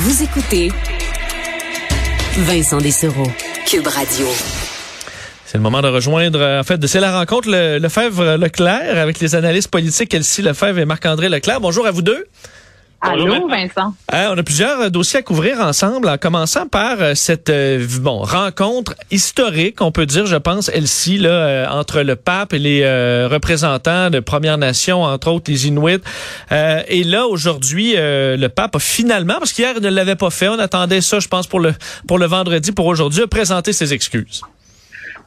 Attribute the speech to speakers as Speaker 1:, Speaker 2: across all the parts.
Speaker 1: Vous écoutez Vincent Dessereau, Cube Radio.
Speaker 2: C'est le moment de rejoindre, en fait, c'est la rencontre le, Lefebvre-Leclerc avec les analystes politiques Elsie Lefebvre et Marc-André Leclerc. Bonjour à vous deux.
Speaker 3: Allô, Vincent.
Speaker 2: Hein, on a plusieurs euh, dossiers à couvrir ensemble, en commençant par euh, cette euh, bon rencontre historique, on peut dire, je pense, Elsie, là, entre le pape et les représentants de Premières Nations, entre autres les Inuits. et là, aujourd'hui, le pape a finalement, parce qu'hier il ne l'avait pas fait, on attendait ça, je pense, pour le pour le vendredi, pour aujourd'hui, a présenté ses excuses.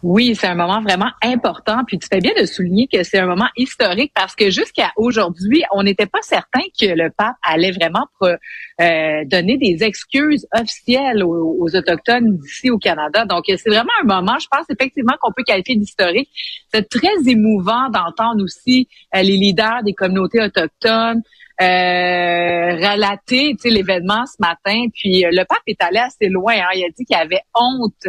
Speaker 3: Oui, c'est un moment vraiment important. Puis tu fais bien de souligner que c'est un moment historique parce que jusqu'à aujourd'hui, on n'était pas certain que le pape allait vraiment euh, donner des excuses officielles aux, autochtones d'ici au Canada. Donc c'est vraiment un moment, je pense effectivement qu'on peut qualifier d'historique. C'est très émouvant d'entendre aussi euh, les leaders des communautés autochtones. Euh, relater l'événement ce matin. Puis le pape est allé assez loin. Hein. Il a dit qu'il avait honte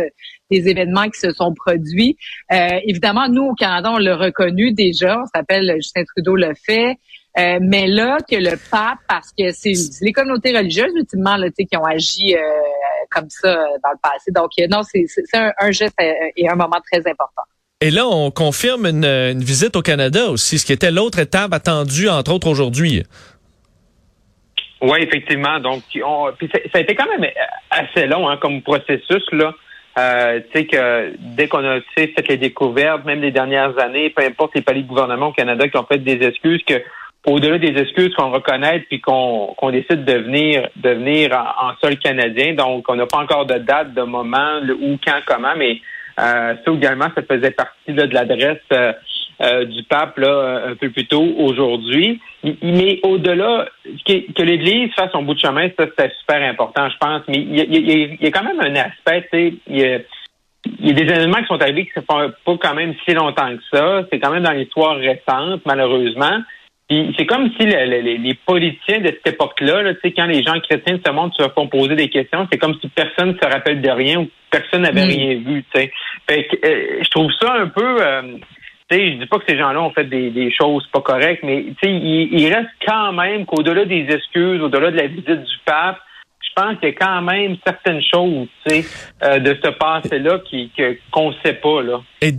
Speaker 3: des événements qui se sont produits. Euh, évidemment, nous, au Canada, on l'a reconnu déjà. On s'appelle Justin Trudeau le fait. Euh, mais là, que le pape, parce que c'est les communautés religieuses, ultimement, là, qui ont agi euh, comme ça dans le passé. Donc, non, c'est un, geste et un moment très important.
Speaker 2: Et là, on confirme une, visite au Canada aussi, ce qui était l'autre étape attendue, entre autres, aujourd'hui.
Speaker 4: Oui, effectivement. Donc, ça, a été quand même assez long hein, comme processus. là. Euh, tu sais que dès qu'on a fait les découvertes, même les dernières années, peu importe les palais de gouvernement au Canada qui ont fait des excuses, que au-delà des excuses qu'on reconnaît puis qu'on qu'on décide de venir de venir en, sol canadien, donc on n'a pas encore de date, de moment, le, où, quand, comment, mais euh, ça également, ça faisait partie de l'adresse euh, euh, du pape là, un peu plus tôt aujourd'hui. Mais au-delà, que, l'Église fasse son bout de chemin, ça c'est super important, je pense. Mais il y a, quand même un aspect, tu sais, il y a, des événements qui sont arrivés qui ne font pas quand même si longtemps que ça. C'est quand même dans l'histoire récente, malheureusement. Puis c'est comme si les politiciens de cette époque-là, là, quand les gens chrétiens de ce monde se font poser des questions, c'est comme si personne ne se rappelle de rien ou personne n'avait mm. rien vu. Fait que, euh, je trouve ça un peu euh, je dis pas que ces gens-là ont fait des, choses pas correctes, mais il, il reste quand même qu'au-delà des excuses, au-delà de la visite du pape, je pense qu'il y a quand même certaines choses, tu sais, euh, de ce passé-là qui qu'on ne sait pas là.
Speaker 2: Et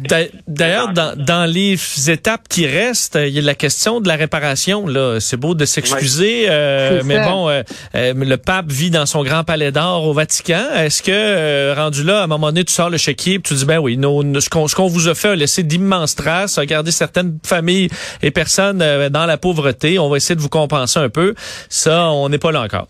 Speaker 2: d'ailleurs, dans, dans les étapes qui restent, il y a la question de la réparation. Là, c'est beau de s'excuser, euh, mais bon, euh, le pape vit dans son grand palais d'or au Vatican. Est-ce que rendu là, à un moment donné, tu sors le chéquier, et tu dis ben oui, ce qu'on vous a fait a laissé d'immenses traces, a gardé certaines familles et personnes dans la pauvreté. On va essayer de vous compenser un peu. Ça, on n'est pas là encore.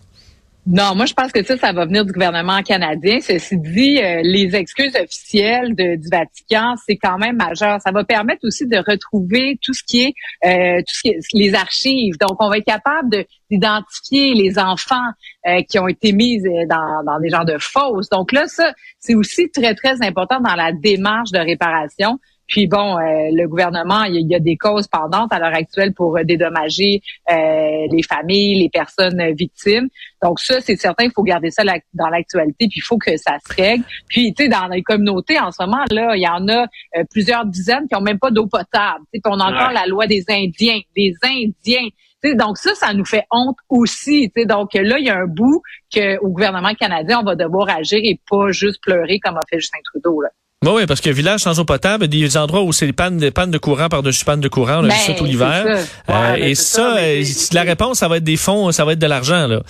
Speaker 3: Non, moi je pense que ça, ça va venir du gouvernement canadien. Ceci dit, euh, les excuses officielles de, du Vatican, c'est quand même majeur. Ça va permettre aussi de retrouver tout ce qui est, euh, tout ce qui est les archives. Donc, on va être capable d'identifier les enfants euh, qui ont été mis dans, dans des genres de fausses. Donc là, ça, c'est aussi très très important dans la démarche de réparation. Puis bon, euh, le gouvernement, il y, a des causes pendantes à l'heure actuelle pour euh, dédommager euh, les familles, les personnes victimes. Donc ça, c'est certain, il faut garder ça dans l'actualité, puis il faut que ça se règle. Puis tu sais, dans les communautés en ce moment là, il y en a plusieurs dizaines qui ont même pas d'eau potable. Puis on a encore la loi des Indiens, des Indiens. donc ça, ça nous fait honte aussi. Donc là, il y a un bout que au gouvernement canadien, on va devoir agir et pas juste pleurer comme a fait Justin Trudeau. Là.
Speaker 2: Oui, parce que village sans eau potable, des endroits où c'est des pannes, des pannes de courant par-dessus pannes de courant, on a vu ça ben, tout l'hiver. Euh, et ça, euh, la réponse, ça va être des fonds, ça va être de l'argent, là.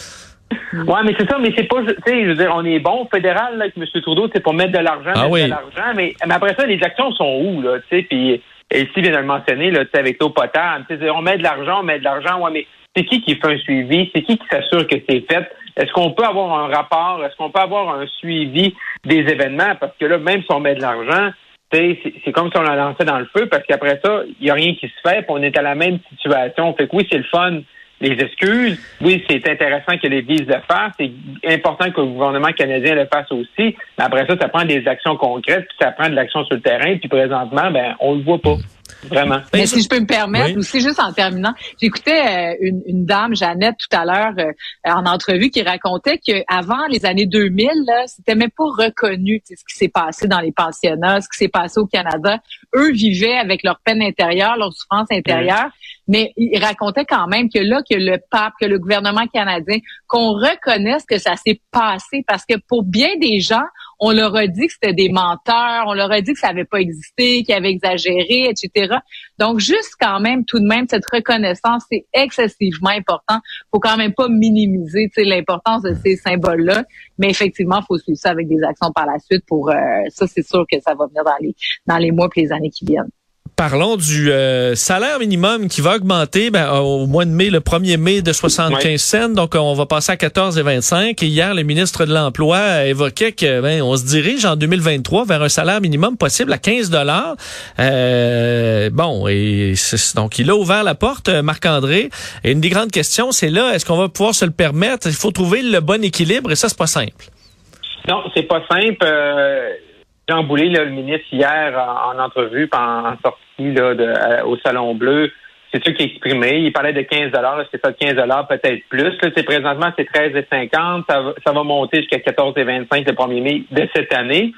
Speaker 4: Oui, mais c'est ça, mais c'est pas, tu sais, je veux dire, on est bon fédéral là, avec M. Trudeau, c'est pour mettre de l'argent, ah mettre de l'argent, mais, mais, après ça, les actions sont où, là, tu sais, puis ici vient de le mentionner, là, tu sais, avec l'eau potable, tu sais, on met de l'argent, on met de l'argent, ouais, mais c'est qui qui fait un suivi, c'est qui qui s'assure que c'est fait, est-ce qu'on peut avoir un rapport? Est-ce qu'on peut avoir un suivi des événements? Parce que là, même si on met de l'argent, c'est comme si on l'a lancé dans le feu, parce qu'après ça, il n'y a rien qui se fait, puis on est à la même situation. Fait que oui, c'est le fun, les excuses. Oui, c'est intéressant que l'Église le fasse. C'est important que le gouvernement canadien le fasse aussi. Mais après ça, ça prend des actions concrètes, puis ça prend de l'action sur le terrain. Puis présentement, ben, on le voit pas. Vraiment.
Speaker 3: Mais si je peux me permettre, aussi juste en terminant, j'écoutais euh, une, une, dame, Jeannette, tout à l'heure euh, en entrevue, qui racontait qu'avant les années 2000, c'était même pas reconnu ce qui s'est passé dans les pensionnats, ce qui s'est passé au Canada. Eux vivaient avec leur peine intérieure, leur souffrance intérieure, mais ils racontaient quand même que là, que le pape, que le gouvernement canadien, qu'on reconnaisse que ça s'est passé, parce que pour bien des gens, on leur a dit que c'était des menteurs, on leur a dit que ça n'avait pas existé, qu'ils avaient exagéré, etc. Donc, juste quand même, tout de même, cette reconnaissance, c'est excessivement important. faut quand même pas minimiser l'importance de ces symboles-là. Mais effectivement, il faut suivre ça avec des actions par la suite pour euh, ça, c'est sûr que ça va venir dans les dans les mois et les années qui viennent.
Speaker 2: Parlons du euh, salaire minimum qui va augmenter ben, au mois de mai, le 1er mai de 75 cents. Donc, on va passer à 14,25. Et hier, le ministre de l'Emploi évoquait que ben, on se dirige en 2023 vers un salaire minimum possible à 15 dollars. Euh, bon, et donc il a ouvert la porte, euh, Marc-André. Et une des grandes questions, c'est là, est-ce qu'on va pouvoir se le permettre? Il faut trouver le bon équilibre et ça, c'est pas simple.
Speaker 4: Non, c'est pas simple. Jean Boulay, le ministre, hier, en, entrevue, en, sortie là, au Salon Bleu, c'est ce qu'il a exprimé. Il parlait de 15 c'est ça, 15 peut-être plus. Là, c'est présentement, c'est 13,50 ça, ça va monter jusqu'à 14,25 le 1er mai de cette année.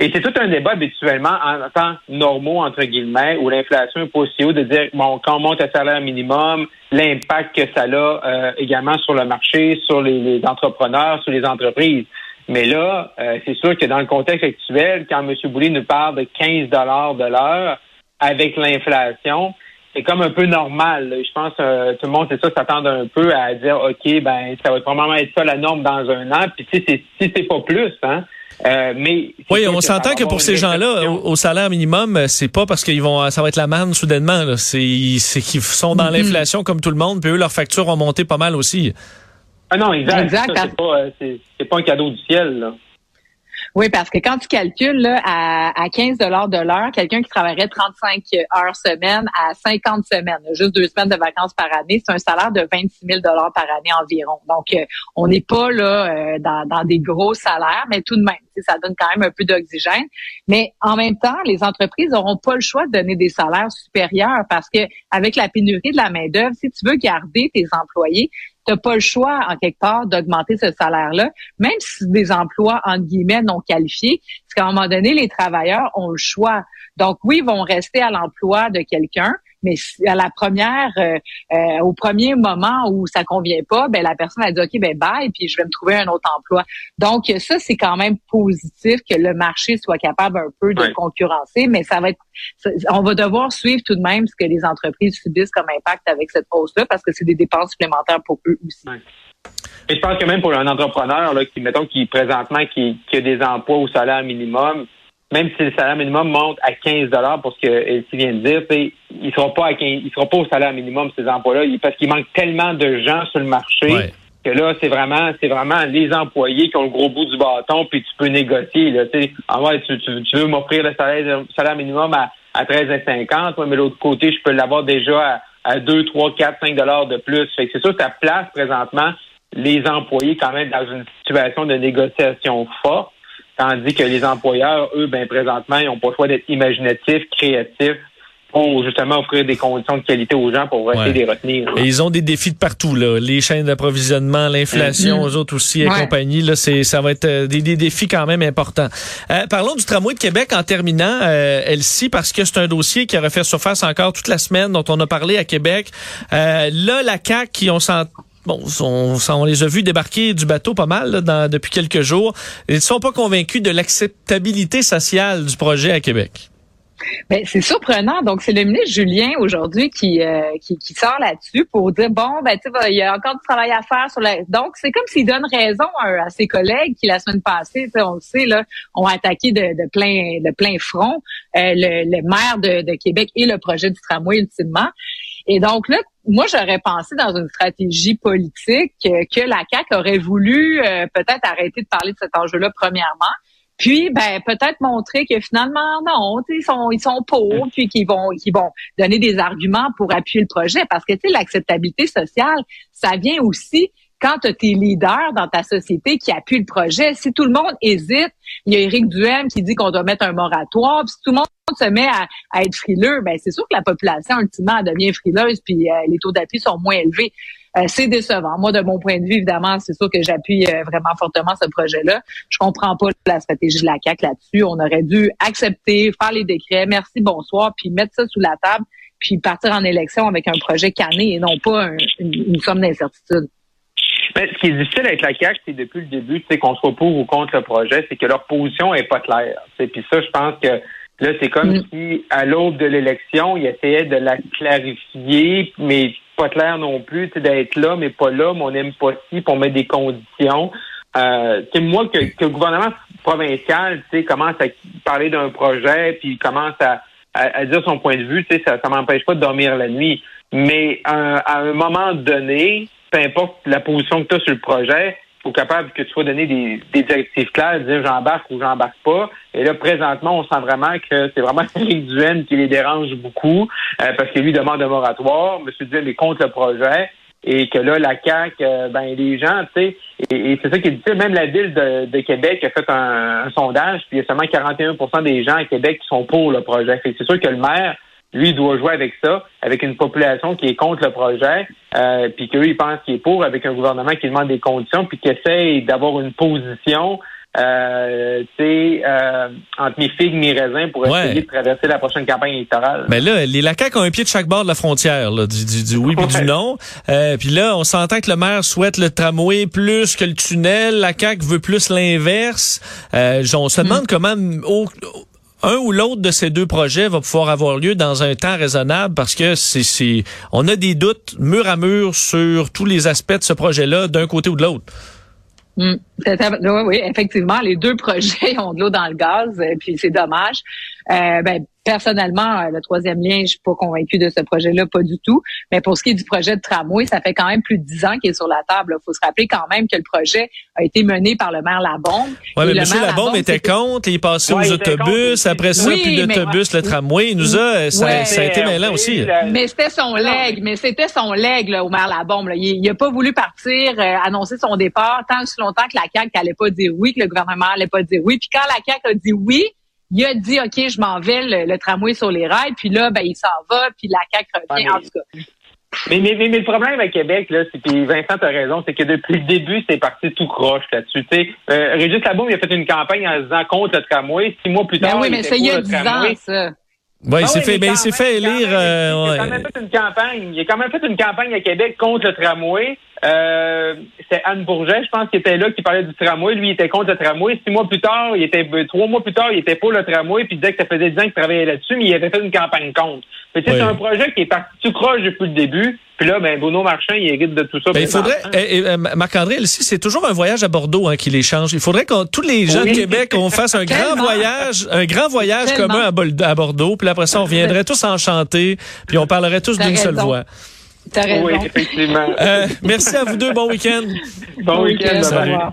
Speaker 4: Et c'est tout un débat habituellement en temps normaux, entre guillemets, où l'inflation est pas aussi haut de dire, bon, quand on monte le salaire minimum, l'impact que ça a euh, également sur le marché, sur les, les entrepreneurs, sur les entreprises. Mais là, euh, c'est sûr que dans le contexte actuel, quand M. Boulay nous parle de 15 dollars de l'heure avec l'inflation, c'est comme un peu normal. Je pense que euh, tout le monde, c'est ça, s'attend un peu à dire, OK, ben ça va probablement être ça la norme dans un an. Puis si c'est si c'est pas plus, hein. Euh, mais
Speaker 2: oui, on s'entend que pour ces gens-là, au, salaire minimum, c'est pas parce qu'ils vont, ça va être la manne soudainement. C'est, c'est qu'ils sont dans mm-hmm. l'inflation comme tout le monde, puis eux leurs factures ont monté pas mal aussi.
Speaker 4: Ah non, exact. c'est pas, euh, pas un cadeau du ciel. Là.
Speaker 3: Oui, parce que quand tu calcules là, à, à 15 de l'heure, quelqu'un qui travaillerait 35 heures semaine à 50 semaines, juste deux semaines de vacances par année, c'est un salaire de 26 000 par année environ. Donc, euh, on n'est pas là euh, dans, dans, des gros salaires, mais tout de même, ça donne quand même un peu d'oxygène. Mais en même temps, les entreprises n'auront pas le choix de donner des salaires supérieurs parce que avec la pénurie de la main d'œuvre, si tu veux garder tes employés, tu pas le choix, en quelque part, d'augmenter ce salaire-là, même si des emplois, entre guillemets, non qualifiés, parce qu'à un moment donné, les travailleurs ont le choix. Donc, oui, ils vont rester à l'emploi de quelqu'un, mais à la première, euh, euh, au premier moment où ça convient pas, ben la personne a dit ok ben bye, puis je vais me trouver un autre emploi. Donc ça c'est quand même positif que le marché soit capable un peu de concurrencer, mais ça va être, on va devoir suivre tout de même ce que les entreprises subissent comme impact avec cette hausse-là parce que c'est des dépenses supplémentaires pour eux aussi.
Speaker 4: Et je pense que même pour un entrepreneur là, qui mettons qui présentement qui, qui a des emplois au salaire minimum même si le salaire minimum monte à 15 pour ce que vient de dire, ils ne seront pas à 15, ils seront pas au salaire minimum ces emplois-là parce qu'il manque tellement de gens sur le marché que là c'est vraiment c'est vraiment les employés qui ont le gros bout du bâton puis tu peux négocier là, tu en vrai, tu, veux m'offrir le salaire, salaire minimum à, à 13,50, mais l'autre côté je peux l'avoir déjà à, à 2, 3, 4, 5 dollars de plus. Fait c'est sûr que ça place présentement les employés quand même dans une situation de négociation forte. Tandis que les employeurs, eux, ben présentement, ils n'ont pas le choix d'être imaginatifs, créatifs pour justement offrir des conditions de qualité aux gens pour essayer de les retenir.
Speaker 2: Et ils ont des défis de partout, là. Les chaînes d'approvisionnement, l'inflation, mm-hmm. eux autres aussi et compagnie. Là, c'est, ça va être euh, des, défis quand même importants. Euh, parlons du tramway de Québec en terminant, euh, Elsie, parce que c'est un dossier qui aurait fait surface encore toute la semaine, dont on a parlé à Québec. Euh, là, la CAQ, qui ont senti bon, on, les a vus débarquer du bateau pas mal depuis quelques jours. Ils ne sont pas convaincus de l'acceptabilité sociale du projet à Québec.
Speaker 3: Ben, c'est surprenant. Donc, c'est le ministre Julien aujourd'hui qui, euh, qui, sort là-dessus pour dire bon, ben tu il y a encore du travail à faire sur la. Donc, c'est comme s'il donne raison à, ses collègues qui la semaine passée, on le sait là, ont attaqué de, plein front euh, le, maire de, de Québec et le projet du tramway ultimement. Et donc là, moi, j'aurais pensé dans une stratégie politique que la CAQ aurait voulu euh, peut-être arrêter de parler de cet enjeu-là premièrement, puis ben peut-être montrer que finalement non, ils sont ils sont pour, puis qu'ils vont qu'ils vont donner des arguments pour appuyer le projet parce que tu sais l'acceptabilité sociale, ça vient aussi quand tu as tes leaders dans ta société qui appuient le projet. Si tout le monde hésite, il y a Éric Duhem qui dit qu'on doit mettre un moratoire, puis si tout le monde se met à, être frileux, ben c'est sûr que la population ultimement devient frileuse, puis les taux d'appui sont moins élevés. c'est décevant. Moi, de mon point de vue, évidemment, c'est sûr que j'appuie vraiment fortement ce projet-là. Je comprends pas la stratégie de la CAC là-dessus. On aurait dû accepter, faire les décrets, merci, bonsoir, puis mettre ça sous la table, puis partir en élection avec un projet cané et non pas une, somme d'incertitude.
Speaker 4: Ben, ce qui est difficile avec la CAQ, c'est depuis le début, c'est qu'on soit pour ou contre le projet, c'est que leur position est pas claire. Puis ça, je pense que là, c'est comme mm. si, à l'aube de l'élection, ils essayaient de la clarifier, mais pas clair non plus, d'être là, mais pas là, mais on n'aime pas si, pour mettre des conditions. Euh, moi, que, que, le gouvernement provincial commence à parler d'un projet, puis commence à, à, dire son point de vue, ça ne m'empêche pas de dormir la nuit. Mais à un moment donné, peu importe la position que tu as sur le projet, il capable que tu sois donné des, directives claires, dire j'embarque ou j'embarque pas. Et là, présentement, on sent vraiment que c'est vraiment Eric Duhaime qui les dérange beaucoup euh, parce que lui demande un moratoire. M. Duhaime est contre le projet et que là, la CAQ, euh, ben les gens, tu sais, et, c'est ça qui est difficile. Même la ville de, Québec a fait un, sondage, puis il y a seulement 41% des gens à Québec qui sont pour le projet. c'est sûr que le maire, lui, doit jouer avec ça, avec une population qui est contre le projet, euh, puis qu'eux, ils pensent qu'il est pour, avec un gouvernement qui demande des conditions, puis qui essaie d'avoir une position euh, euh, entre mes figues, mes raisins pour essayer de traverser la prochaine campagne électorale.
Speaker 2: Mais là, les LACAC ont un pied de chaque bord de la frontière, là, du, du, oui puis du non. Euh, puis là, on s'entend que le maire souhaite le tramway plus que le tunnel. La CAQ veut plus l'inverse. Euh, on se demande mm. comment un ou l'autre de ces deux projets va pouvoir avoir lieu dans un temps raisonnable parce que c'est, on a des doutes mur à mur sur tous les aspects de ce projet-là d'un côté ou de l'autre.
Speaker 3: Mm. Oui, effectivement, les deux projets ont de l'eau dans le gaz, euh, puis c'est dommage. Euh, ben, personnellement, euh, le troisième lien, je suis pas convaincue de ce projet-là, pas du tout. Mais pour ce qui est du projet de tramway, ça fait quand même plus de dix ans qu'il est sur la table. Il faut se rappeler quand même que le projet a été mené par le maire Labombe.
Speaker 2: Oui, mais M. Labombe était contre, il est passé aux autobus, après ça, puis l'autobus, le tramway, il nous a, ça, a été mêlant aussi.
Speaker 3: Mais c'était son leg, mais c'était son leg là, au maire Labombe. Il, n'a pas voulu partir, euh, annoncer son départ tant que longtemps que la CAQ n'allait pas dire oui, que le gouvernement n'allait pas dire oui. Puis quand la CAQ a dit oui, il a dit, OK, je m'en vais, le, tramway sur les rails, puis là, ben, il s'en va, puis la CAQ revient, en tout cas.
Speaker 4: Mais, mais, mais, le problème avec Québec, là, c'est puis Vincent a raison, c'est que depuis le début, c'est parti tout croche là-dessus. Tu sais, euh, Régis Laboum, il a fait une campagne en disant contre le tramway. Six mois plus ben tard,
Speaker 3: oui, mais
Speaker 4: c'est
Speaker 3: il y a 10 ans, ça.
Speaker 2: Ouais, il s'est fait, ben, il s'est fait élire.
Speaker 4: Euh, il a quand même fait une campagne. Il a quand même fait une campagne à Québec contre le tramway. Euh, c'est Anne Bourget, je pense, qui était là, qui parlait du tramway. Lui, il était contre le tramway. Six mois plus tard, il était trois mois plus tard, il était pour le tramway, puis il disait que ça faisait dix ans qu'il travaillait là-dessus, mais il avait fait une campagne contre. C'est un projet qui est parti tout croche depuis le début. Puis là, ben, Bruno Marchand, il hérite de tout ça.
Speaker 2: Ben, il faudrait, eh, eh, Marc-André, ici, c'est toujours un voyage à Bordeaux hein, qui les change. Il faudrait que tous les gens de Québec, on fasse un grand voyage, un grand voyage commun à, Bordeaux. Puis après ça, on viendrait tous enchanter, puis on parlerait tous d'une seule voix.
Speaker 3: T'as raison.
Speaker 4: Oui, effectivement.
Speaker 2: Euh, merci à vous deux. Bon week-end.
Speaker 4: Bon, week-end.